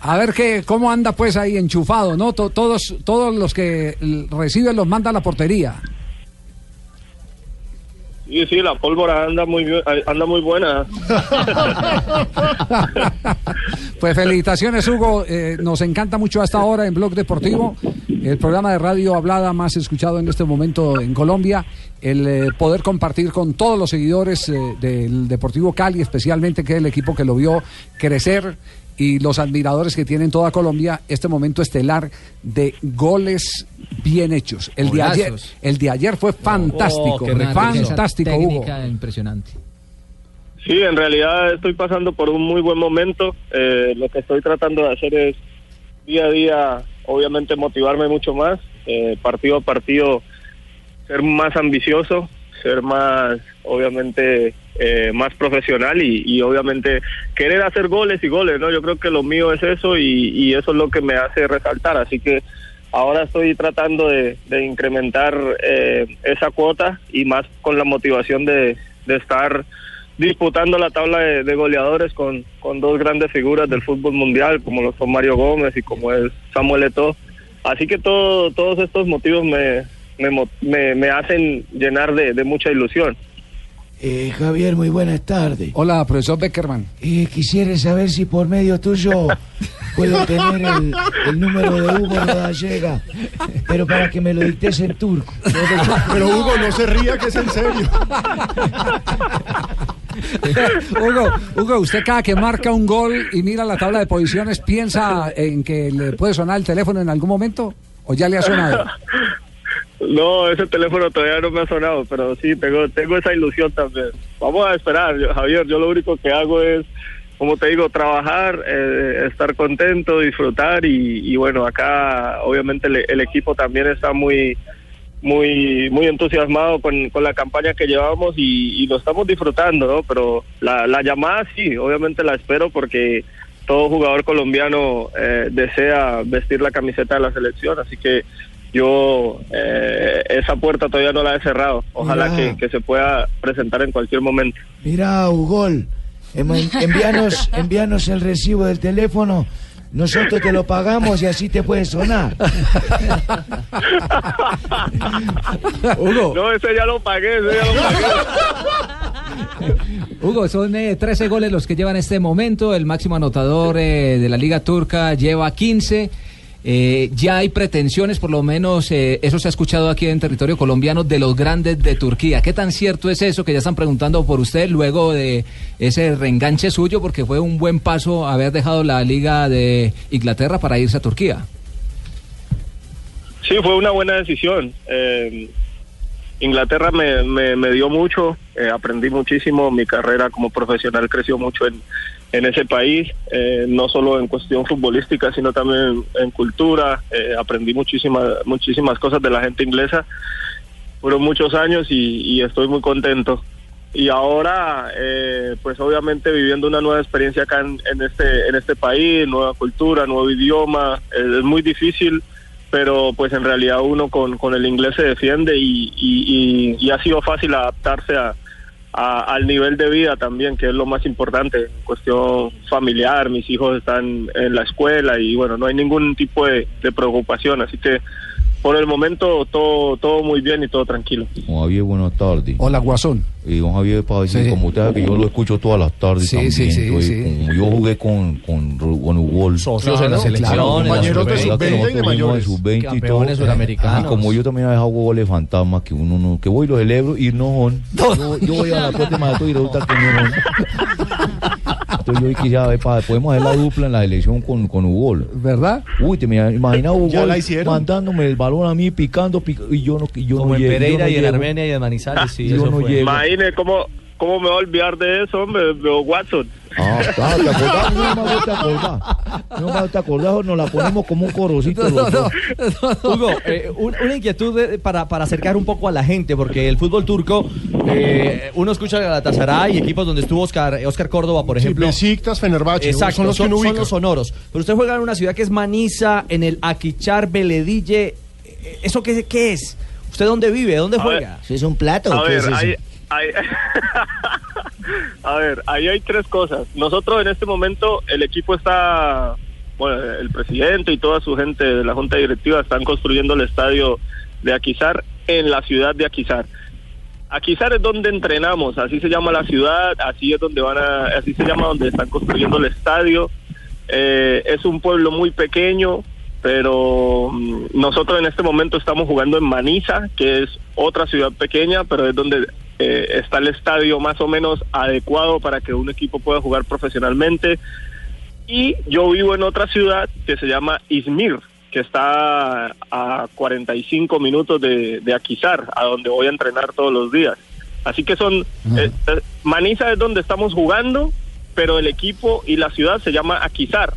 A ver qué, cómo anda pues ahí enchufado, ¿no? To- todos, todos los que reciben los manda a la portería. Sí, sí, la pólvora anda muy bien- anda muy buena. Pues felicitaciones, Hugo. Eh, nos encanta mucho hasta ahora en Blog Deportivo, el programa de radio hablada más escuchado en este momento en Colombia. El eh, poder compartir con todos los seguidores eh, del Deportivo Cali, especialmente que es el equipo que lo vio crecer y los admiradores que tiene en toda Colombia este momento estelar de goles bien hechos. El de ayer, el de ayer fue fantástico, Oh, fantástico, Hugo. técnica impresionante. Sí, en realidad estoy pasando por un muy buen momento. Eh, lo que estoy tratando de hacer es día a día, obviamente, motivarme mucho más, eh, partido a partido, ser más ambicioso, ser más, obviamente, eh, más profesional y, y, obviamente querer hacer goles y goles, ¿no? Yo creo que lo mío es eso y, y eso es lo que me hace resaltar. Así que ahora estoy tratando de, de incrementar eh, esa cuota y más con la motivación de, de estar disputando la tabla de, de goleadores con, con dos grandes figuras del fútbol mundial, como lo son Mario Gómez y como es Samuel Eto'o. Así que todo, todos estos motivos me, me, me, me hacen llenar de, de mucha ilusión. Eh, Javier, muy buenas tardes. Hola, profesor Beckerman. Eh, quisiera saber si por medio tuyo puedo tener el, el número de Hugo Rodallega, pero para que me lo dictes en turco. Pero Hugo, no se ría que es en serio. Hugo, Hugo, usted cada que marca un gol y mira la tabla de posiciones, ¿piensa en que le puede sonar el teléfono en algún momento? ¿O ya le ha sonado? No, ese teléfono todavía no me ha sonado, pero sí, tengo, tengo esa ilusión también. Vamos a esperar, yo- Javier, yo lo único que hago es, como te digo, trabajar, eh, estar contento, disfrutar y, y bueno, acá obviamente el, el equipo también está muy muy muy entusiasmado con, con la campaña que llevamos y, y lo estamos disfrutando, ¿no? Pero la, la llamada sí, obviamente la espero porque todo jugador colombiano eh, desea vestir la camiseta de la selección, así que yo eh, esa puerta todavía no la he cerrado. Ojalá que, que se pueda presentar en cualquier momento. Mira, Hugo, envíanos, envíanos el recibo del teléfono. Nosotros te lo pagamos y así te puede sonar. Hugo, No, ese ya lo pagué, ese ya lo pagué. Hugo, son eh, 13 goles los que llevan este momento. El máximo anotador eh, de la Liga Turca lleva 15. Eh, ya hay pretensiones, por lo menos eh, eso se ha escuchado aquí en territorio colombiano, de los grandes de Turquía. ¿Qué tan cierto es eso que ya están preguntando por usted luego de ese reenganche suyo? Porque fue un buen paso haber dejado la Liga de Inglaterra para irse a Turquía. Sí, fue una buena decisión. Eh, Inglaterra me, me, me dio mucho, eh, aprendí muchísimo, mi carrera como profesional creció mucho en, en ese país, eh, no solo en cuestión futbolística, sino también en cultura, eh, aprendí muchísimas, muchísimas cosas de la gente inglesa, fueron muchos años y, estoy muy contento. Y ahora, eh, pues obviamente viviendo una nueva experiencia acá en, en este en este país, nueva cultura, nuevo idioma, es muy difícil, pero pues en realidad uno con, con el inglés se defiende y, y- y ha sido fácil adaptarse a, a- al nivel de vida también, que es lo más importante, cuestión familiar, mis hijos están en la escuela y bueno, no hay ningún tipo de, de preocupación, así que por el momento todo, todo muy bien y todo tranquilo. Don Javier, buenas tardes. hola, Guasón. Y don Javier, para decir, Sí. como usted sabe que yo lo escucho todas las tardes Sí, también. sí, sí, sí. Como yo jugué con, con, con Hugo. Socios en la selección, claro, compañeros de sub-veinte. sub-veinte y de nosotros fuimos mayores. sub-20 y todo. Campeones suramericanos. Y como yo también he dejado goles fantasmas, que uno no, que voy y los celebro y no son. Yo, yo voy a la puerta de Mato y resulta que no son. Entonces yo quisiera ver, para, podemos hacer la dupla en la elección con, con Hugo. ¿Verdad? Uy, te me imagina Hugo Ya la hicieron. mandándome el balón a mí, picando, pic- y yo no, y yo Como no en llego, Pereira yo no y en llego. Armenia y en Manizales, sí, Yo eso no fue. llego. Imagine cómo, ¿cómo me voy a olvidar de eso, hombre? Veo Watson. Ah, claro, ¿te acordás? No me te acordás. No me te acordás o nos la ponemos como un corocito dos. Hugo, eh, un- una inquietud de- para, para acercar un poco a la gente, porque el fútbol turco, eh, uno escucha Galatasaray y equipos donde estuvo Oscar, Oscar Córdoba, por Sí, ejemplo. Besiktas, Fenerbahce, Exacto, son los que uno son ubica. los sonoros. Pero usted juega en una ciudad que es Manisa, en el Aquichar, Beledille. Eh, ¿Eso qué, qué es? ¿Usted dónde vive? ¿Dónde A juega? ¿Sí es un plato A ver, es eso? a ver, ahí hay tres cosas. Nosotros en este momento, el equipo está, bueno, el presidente y toda su gente de la junta directiva están construyendo el estadio de Aquizar en la ciudad de Aquizar. Aquizar es donde entrenamos, así se llama la ciudad, así es donde van a, así se llama donde están construyendo el estadio. Eh, es un pueblo muy pequeño, pero mm, nosotros en este momento estamos jugando en Manisa, que es otra ciudad pequeña, pero es donde eh, está el estadio más o menos adecuado para que un equipo pueda jugar profesionalmente. Y yo vivo en otra ciudad que se llama Izmir, que está a 45 minutos de, de Aquizar, a donde voy a entrenar todos los días. Así que son... eh, eh, Manisa es donde estamos jugando, pero el equipo y la ciudad se llama Aquizar.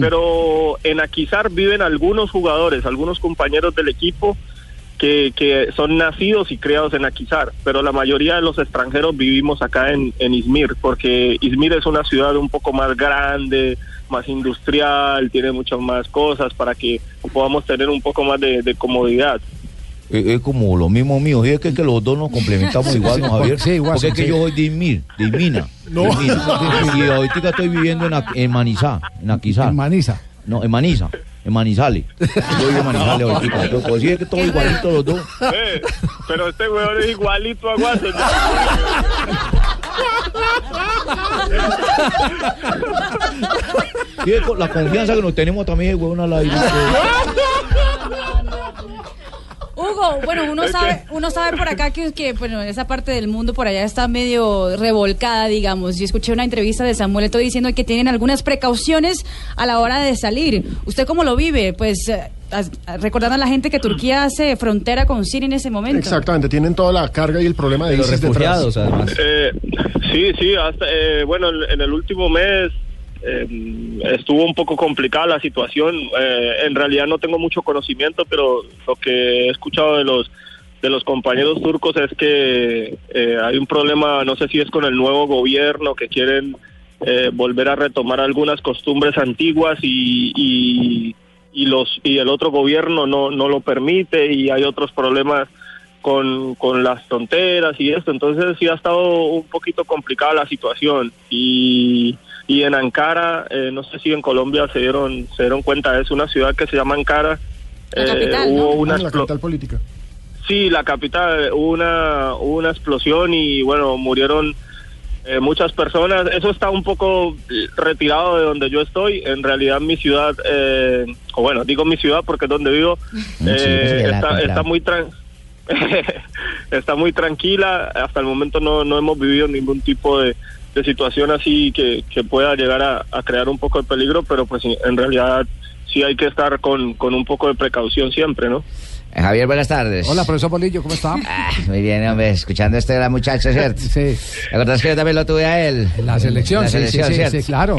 Pero en Aquizar viven algunos jugadores, algunos compañeros del equipo que, que son nacidos y criados en Aquizar, pero la mayoría de los extranjeros vivimos acá en, en Izmir, porque Izmir es una ciudad un poco más grande, más industrial, tiene muchas más cosas para que podamos tener un poco más de, de comodidad. Es, es como lo mismo mío. Y es que, que los dos nos complementamos igual, ¿no, Javier? Sí, igual, Porque es que yo soy de Izmir, de Izmina. No. de Izmina. Y ahorita estoy viviendo en, Aqu- en Manizá, en Aquizá. En Manisa. No, en Maniza, en Manizales. Yo vivo en Manizales ahorita. Entonces, pues sí, es que todos igualitos los dos. Eh, pero este weón es igualito a. Sí, es con la confianza que nos tenemos también, huevón, al aire. Hugo, bueno, uno sabe, uno sabe por acá que, que bueno, esa parte del mundo por allá está medio revolcada, digamos. Yo escuché una entrevista de Samuel Eto'o diciendo que tienen algunas precauciones a la hora de salir. ¿Usted cómo lo vive? Pues eh, recordando a la gente que Turquía hace frontera con Siria en ese momento. Exactamente, tienen toda la carga y el problema de, los refugiados, además. Eh, sí, sí, hasta, eh, bueno, en, en el último mes eh, estuvo un poco complicada la situación. Eh, en realidad no tengo mucho conocimiento, pero lo que he escuchado de los de los compañeros turcos es que eh, hay un problema, no sé si es con el nuevo gobierno que quieren eh, volver a retomar algunas costumbres antiguas y, y, y los y el otro gobierno no no lo permite y hay otros problemas con, con las fronteras y esto, entonces sí ha estado un poquito complicada la situación y, y en Ankara, eh, no sé si en Colombia se dieron se dieron cuenta, es una ciudad que se llama Ankara, La eh, capital, hubo ¿no? una Ah, la capital política. Sí, la capital, hubo una, hubo una explosión y bueno, murieron eh, muchas personas. Eso está un poco retirado de donde yo estoy. En realidad mi ciudad, eh, o bueno, digo mi ciudad porque es donde vivo, sí, eh, está, muy tran está muy tranquila. Hasta el momento no, no hemos vivido ningún tipo de, de situación así que, que pueda llegar a, a crear un poco de peligro, pero pues en realidad sí hay que estar con, con un poco de precaución siempre, ¿no? Eh, Javier, buenas tardes. Hola, profesor Bolillo, ¿cómo está? Ah, muy bien, hombre, escuchando este gran muchacho, ¿cierto? Sí. ¿Te acordás que yo también lo tuve a él? La selección, La sí, sí, selección, sí, ¿cierto? sí, claro.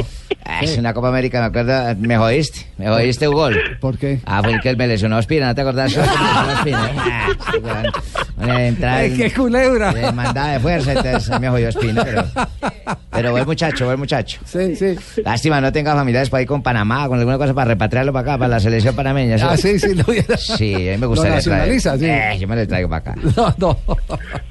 Ah, es una Copa América, me acuerdo, me jodiste, me jodiste un gol. ¿Por qué? Ah, fue el que me lesionó Espina, ¿no te acordás? Que me lesionó Espina. Ah, este weón, una entrada qué culebra. de mandada de fuerza, entonces me jodió Espina, pero... Pero buen muchacho, buen muchacho. Sí, sí. Lástima no tenga familiares para ir con Panamá, con alguna cosa para repatriarlo para acá, para la selección panameña. Ah, sí, sí, lo hubiera- Sí, a mí me Lo gustaría traer. nacionaliza, sí. Eh, yo me lo traigo para acá. No, no.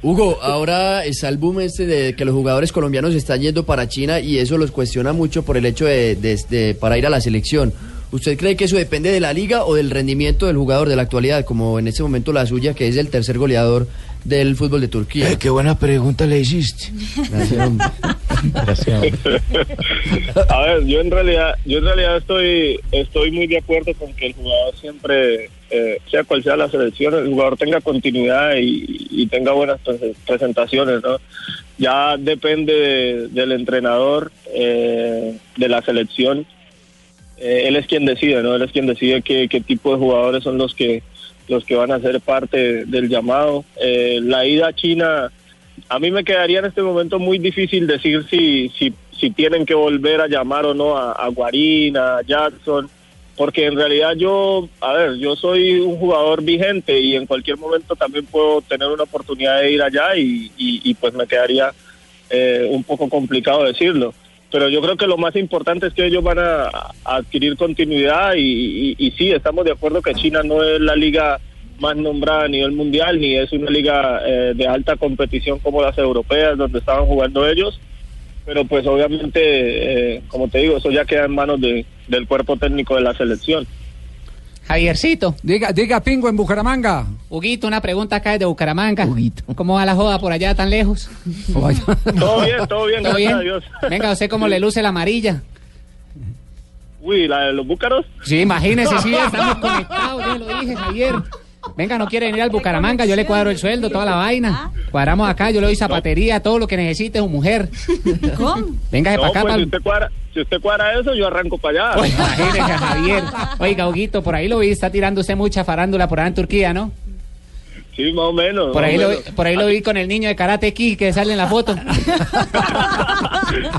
Hugo, ahora está el boom este de que los jugadores colombianos están yendo para China y eso los cuestiona mucho por el hecho de, de- de- para ir a la selección. ¿Usted cree que eso depende de la liga o del rendimiento del jugador de la actualidad, como en este momento la suya, que es el tercer goleador del fútbol de Turquía? Eh, qué buena pregunta le hiciste. Gracias, hombre. Gracias. A ver, yo en realidad, yo en realidad estoy, estoy muy de acuerdo con que el jugador siempre, eh, sea cual sea la selección, el jugador tenga continuidad y, y tenga buenas prese- presentaciones, ¿no? Ya depende de- del entrenador eh, de la selección. Eh, él es quien decide, ¿no? Él es quien decide qué, qué tipo de jugadores son los que los que van a ser parte del llamado. Eh, la ida a China a mí me quedaría en este momento muy difícil decir si, si, si tienen que volver a llamar o no a, a Guarín, a Jackson, porque en realidad yo, a ver, yo soy un jugador vigente y en cualquier momento también puedo tener una oportunidad de ir allá y, y, y pues me quedaría eh, un poco complicado decirlo. Pero yo creo que lo más importante es que ellos van a, adquirir continuidad y, y, y sí, estamos de acuerdo que China no es la liga más nombrada a nivel mundial ni es una liga eh, de alta competición como las europeas donde estaban jugando ellos. Pero pues obviamente, eh, como te digo, eso ya queda en manos de, del cuerpo técnico de la selección. Javiercito. Diga, diga Pingo en Bucaramanga. Huguito, una pregunta acá desde Bucaramanga. ¿Cómo va la joda por allá tan lejos? Todo bien, todo bien, ¿Todo gracias bien? a Dios. Venga, ¿usted cómo le luce la amarilla? Uy, la de los búcaros. Sí, imagínese, sí, estamos conectados, yo lo dije ayer. Venga, no quiere venir al Bucaramanga, yo le cuadro el sueldo, toda la vaina. Cuadramos acá, yo le doy zapatería, todo lo que necesite su mujer. ¿Cómo? Venga de No, para acá, pues, pa'l- si, usted cuadra, si usted cuadra eso, yo arranco para allá. Pues, imagínese, Javier. Oiga, Huguito, por ahí lo vi, está tirando usted mucha farándula por allá en Turquía, ¿no? Sí, más o menos. Por más ahí, lo, por ahí lo vi con el niño de Karate Kid que sale en la foto.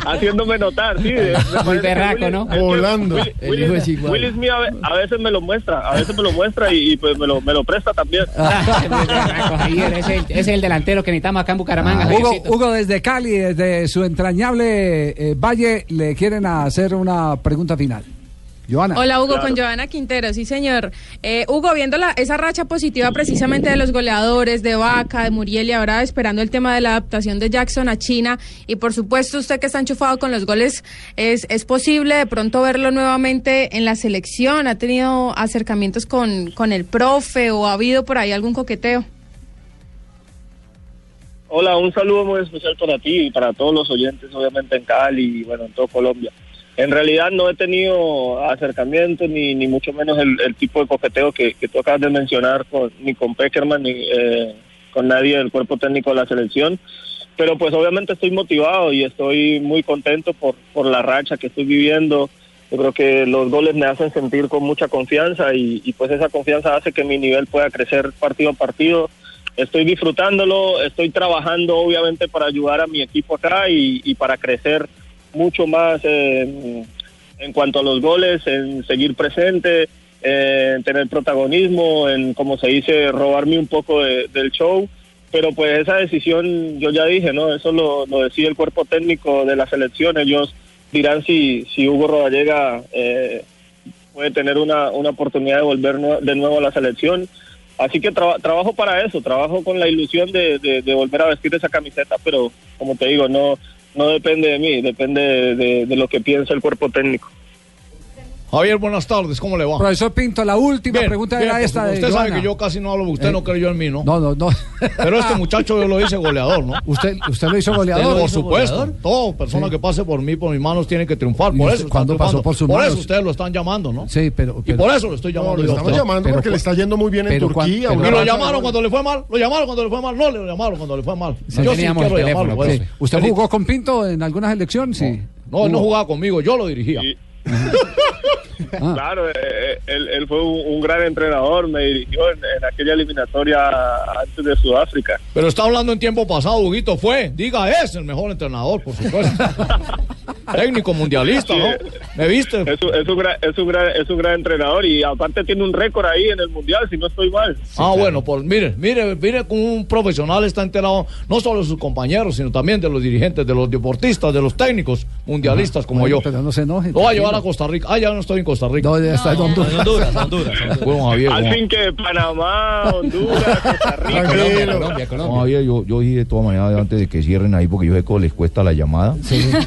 Haciéndome notar, sí. de- que berraco, ¿no? es que Volando. Willy- El hijo. Willy Smith a ve- a veces me lo muestra, a veces me lo muestra y, y, pues me lo, me lo presta también. Berraco, Javier, ese es el, ese es el delantero que necesitamos acá en Bucaramanga. Hugo, Javiercito. Hugo, desde Cali, desde su entrañable eh, valle, le quieren hacer una pregunta final. Joana. Hola Hugo, Claro. con Joana Quintero, sí señor. Eh, Hugo, viendo la, esa racha positiva precisamente de los goleadores, de Vaca, de Muriel y ahora esperando el tema de la adaptación de Jackson a China y por supuesto usted que está enchufado con los goles, ¿es, es posible de pronto verlo nuevamente en la selección? ¿Ha tenido acercamientos con, con el profe o ha habido por ahí algún coqueteo? Hola, un saludo muy especial para ti y para todos los oyentes, obviamente en Cali y bueno, en todo Colombia. En realidad no he tenido acercamiento ni, ni mucho menos el, tipo de coqueteo que, que tú acabas de mencionar con, ni con Peckerman ni eh, con nadie del cuerpo técnico de la selección. Pero pues obviamente estoy motivado y estoy muy contento por, por la racha que estoy viviendo. Yo creo que los goles me hacen sentir con mucha confianza y, pues esa confianza hace que mi nivel pueda crecer partido a partido estoy disfrutándolo, estoy trabajando obviamente para ayudar a mi equipo acá y para crecer mucho más eh, en cuanto a los goles, en seguir presente, eh, en tener protagonismo, en, como se dice, robarme un poco de- del show. Pero pues esa decisión, yo ya dije, ¿no? Eso lo, lo decide el cuerpo técnico de la selección. Ellos dirán si, si Hugo Rodallega eh, puede tener una, una oportunidad de volver de nuevo a la selección. Así que traba- trabajo para eso, trabajo con la ilusión de volver a vestir esa camiseta, pero como te digo, no, no depende de mí, depende de, de- lo que piensa el cuerpo técnico. Javier, buenas tardes, ¿cómo le va? Profesor Pinto, la última Bien, pregunta bien, era esta supuesto. de Usted sabe Joana. que yo casi no hablo, usted Eh, no creyó en mí, ¿no? No, no, no. Pero este muchacho yo lo hice goleador, ¿no? ¿Usted, usted lo hizo goleador? Por supuesto. Todo persona Sí. que pase por mí, por mis manos, tiene que triunfar. ¿Y Por usted eso está cuándo pasó por sus Por manos? eso ustedes lo están llamando, ¿no? Sí, pero... Y por eso lo estoy llamando. No, lo estamos usted. llamando porque le está yendo muy bien en Turquía. Y lo llamaron cuando le fue mal, lo llamaron cuando le fue mal, no le llamaron cuando le fue mal. Yo sí quiero llamarlo. ¿Usted jugó con Pinto en alguna selección? Sí. No, él no jugaba conmigo, yo lo dirigía. Ah. Claro, eh, él, él fue un, un gran entrenador, me dirigió en, en aquella eliminatoria antes de Sudáfrica. Pero está hablando en tiempo pasado, Huguito fue, diga, es el mejor entrenador, por supuesto. Técnico mundialista, ¿no? ¿Me viste? Es un, es, un gran, es, un gran, es un gran entrenador y aparte tiene un récord ahí en el Mundial, si no estoy mal. ah, bueno, pues mire, mire, mire como un profesional está enterado no solo de sus compañeros, sino también de los dirigentes, de los deportistas, de los técnicos mundialistas como Bueno, yo. Pero no se enoje. Lo voy a llevar a Costa Rica. Ah, ya no estoy en Costa Rica. No, ya está en Honduras. Honduras, Honduras. Bueno, Javier, Al bueno. fin que Panamá, Honduras, Costa Rica. Colombia, Colombia, Colombia. Javier, yo, yo dije de todas maneras antes de que cierren ahí, porque yo sé que les cuesta la llamada.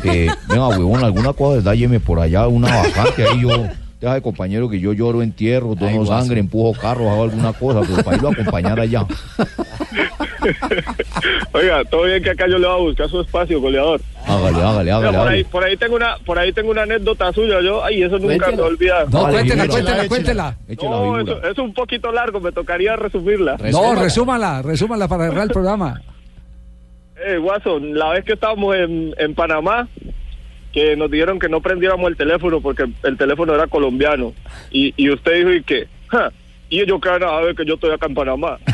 Eh, venga, huevón, alguna cosa, dálleme por allá una vacante ahí yo. Deja de compañero que yo lloro entierro, dono sangre, empujo carros, hago alguna cosa, pero para irlo a acompañar allá. Oiga, todo bien que acá yo le voy a buscar su espacio, goleador. Hágale, hágale, Mira, hágale. por ahí, por ahí tengo una, por ahí tengo una anécdota suya, yo, ay, eso nunca Cuéntela. me olvida. No, Vale, cuéntela, cuéntela, cuéntela. Eche la No, eso, es un poquito largo, me tocaría resumirla. No, resúmala, resúmala para cerrar el programa. Eh, Guaso, la vez que estábamos en, en Panamá, que nos dijeron que no prendiéramos el teléfono porque el teléfono era colombiano. Y, usted dijo, ¿y qué? Y ellos cada a ver que yo estoy acá en Panamá.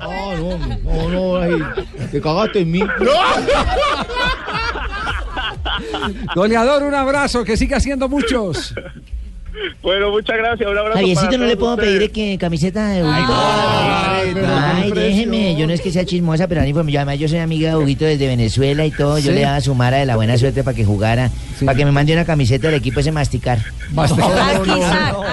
Ah, no, no, no. Te cagaste en mí. ¡No! Goleador, un abrazo, que siga haciendo muchos. Bueno, muchas gracias. Un abrazo. Javiercito, no le puedo pedir ustedes. que camiseta de Huguito. Ay, Ay, déjeme, yo no es que sea chismosa, pero yo, además yo soy amiga de Huguito desde Venezuela y todo. Yo Sí. le daba su mara de la buena suerte para que jugara, para que me mande una camiseta del equipo ese masticar. ¿Cómo se llama?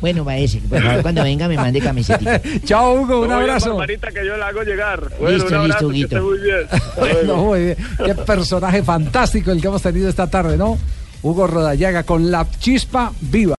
Bueno, va ese. Por favor, cuando venga me mande camiseta. Chao, Hugo, un No, abrazo. Barbarita, que yo le hago llegar. Bueno, Listo, un abrazo, listo, que Huguito. esté muy bien. Hasta luego. No, muy bien. Qué personaje fantástico el que hemos tenido esta tarde, ¿no? Hugo Rodallaga con la chispa viva.